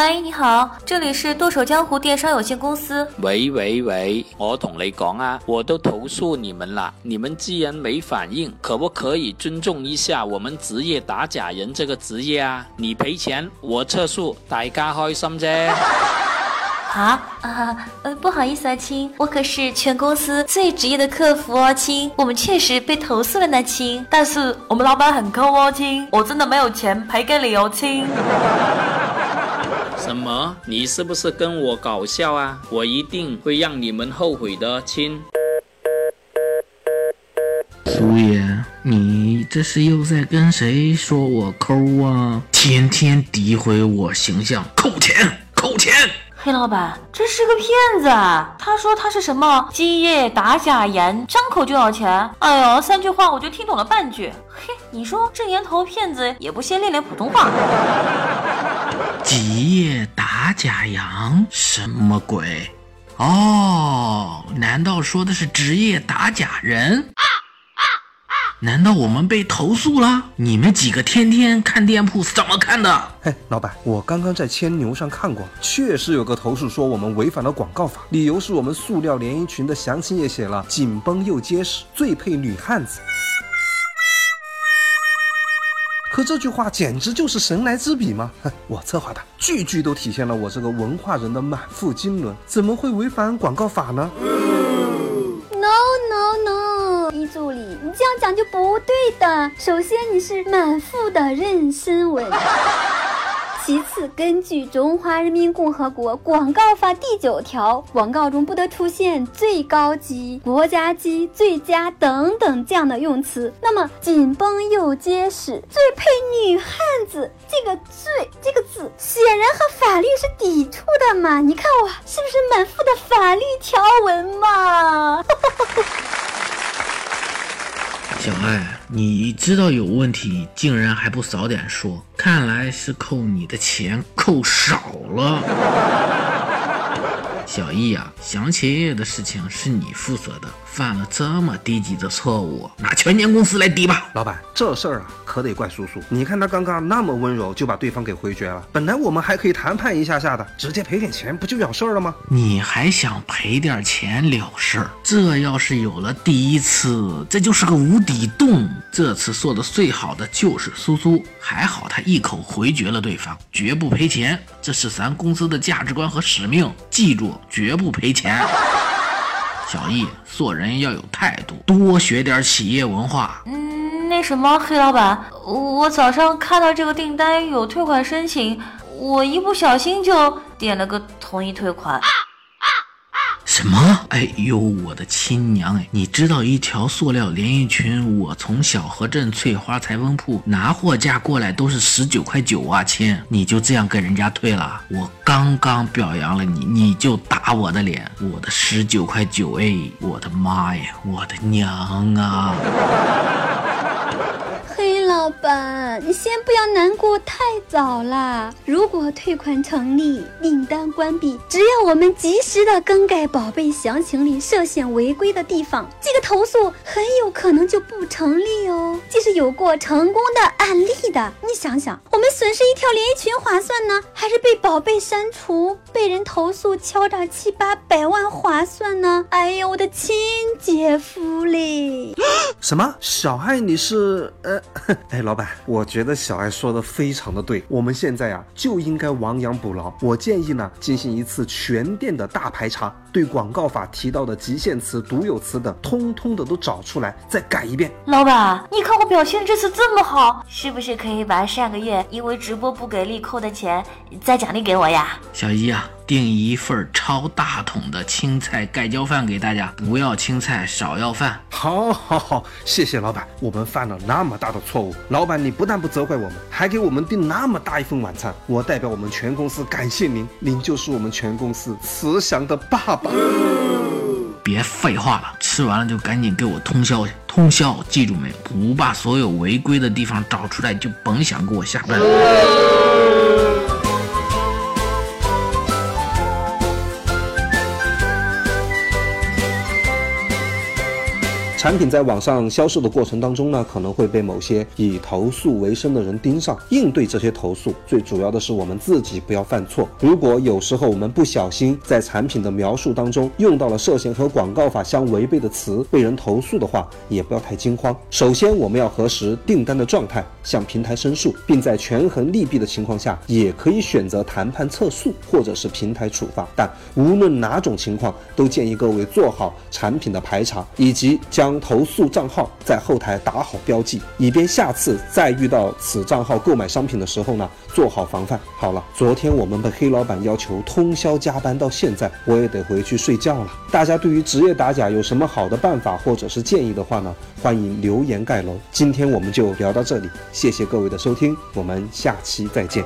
喂，你好，这里是剁手江湖电商有限公司。喂喂喂，我同你讲啊，我都投诉你们了，你们既然没反应，可不可以尊重一下我们职业打假人这个职业啊？你赔钱，我撤诉，大家开心啫。啊啊，呃，不好意思啊，亲，我可是全公司最职业的客服哦，亲，我们确实被投诉了呢，亲。但是我们老板很抠哦，亲，我真的没有钱赔给你哦，親。什么？你是不是跟我搞笑啊？我一定会让你们后悔的，親。蘇爺，你这是又在跟谁说我抠啊？天天诋毁我形象，扣钱，扣钱！黑老板，这是个骗子啊！他说他是什么基业打假盐，张口就要钱。哎呦，三句话我就听懂了半句。嘿，你说这年头骗子也不先练练普通話。職業打假羊，什么鬼？哦，难道说的是职业打假人？难道我们被投诉了？你们几个天天看店鋪怎么看的？嘿，老板，我刚刚在千牛上看过，确实有个投诉说我们违反了广告法，理由是我们塑料连衣裙的详情頁寫了紧绷又结实，最配女汉子。这句话简直就是神来之笔嘛！我策划的，句句都体现了我这个文化人的满腹经纶，怎么会违反广告法呢？No no no，一助理，你这样讲就不对的。首先你是满腹的妊娠纹。其次，根据《中华人民共和国广告法》第九条，广告中不得出现最高级”“国家级、最佳等等这样的用词。那么，紧绷又结实，最配女汉子，这个“最”这个字显然和法律是抵触的嘛？你看我是不是满腹的法律条文嘛？哈 哈小爱，你知道有问题，竟然还不早点说，看来是扣你的钱扣少了。小易啊，詳情頁的事情是你负责的，犯了这么低级的错误，拿全年工资来抵吧。老板，这事儿啊，可得怪叔叔。你看他刚刚那么温柔，就把对方给回绝了。本来我们还可以谈判一下下的，直接赔点钱不就了事儿了吗？你还想赔点钱了事儿？这要是有了第一次，这就是个无底洞。这次做的最好的就是苏苏，还好他一口回绝了对方，绝不賠錢，這是咱公司的价值观和使命，记住。绝不赔钱，小易做人要有态度，多学点企业文化。嗯，那什么，黑老板，我早上看到这个订单有退款申请，我一不小心就点了个同意退款。什么？哎呦，我的亲娘哎！你知道一条塑料连衣裙，我从小河镇翠花裁缝铺拿货价过来都是十九块九啊，亲！你就这样给人家退了？我刚刚表扬了你，你就打我的脸！我的十九块九哎！我的妈呀！我的娘啊！老板，你先不要难过太早了。如果退款成立，订单关闭，只要我们及时的更改宝贝详情里涉嫌违规的地方，这个投诉很有可能就不成立哦。即使有过成功的案例的。你想想，我们损失一条连衣裙划算呢，还是被宝贝删除、被人投诉敲诈七八百万划算呢？哎呦，我的亲姐夫嘞！什么？小爱，你是呃？哎，老板，我觉得小爱说的非常的对，我们现在啊就应该亡羊补牢。我建议呢进行一次全店的大排查，对广告法提到的极限词、独有词等，通通的都找出来，再改一遍。老板，你看我表现这次这么好，是不是可以把上个月因为直播不给力扣的钱再奖励给我呀？小姨啊。订一份超大桶的青菜盖浇饭给大家，不要青菜，少要饭。好，好，好，谢谢老板。我们犯了那么大的错误，老板你不但不责怪我们，还给我们订那么大一份晚餐。我代表我们全公司感谢您，您就是我们全公司慈祥的爸爸。别废话了，吃完了就赶紧给我通宵去！通宵，记住没有？不把所有违规的地方找出来，就甭想给我下班。产品在网上销售的过程当中呢，可能会被某些以投诉为生的人盯上。应对这些投诉，最主要的是我们自己不要犯错。如果有时候我们不小心在产品的描述当中用到了涉嫌和广告法相违背的词，被人投诉的话，也不要太惊慌。首先，我们要核实订单的状态，向平台申诉，并在权衡利弊的情况下，也可以选择谈判撤诉或者是平台处罚。但无论哪种情况，都建议各位做好产品的排查，以及将。将投诉账号在后台打好标记，以便下次再遇到此账号购买商品的时候呢，做好防范。好了，昨天我们被黑老板要求通宵加班到现在，我也得回去睡觉了。大家对于职业打假有什么好的办法或者是建议的话呢？欢迎留言盖楼。今天我们就聊到这里，谢谢各位的收听，我们下期再见。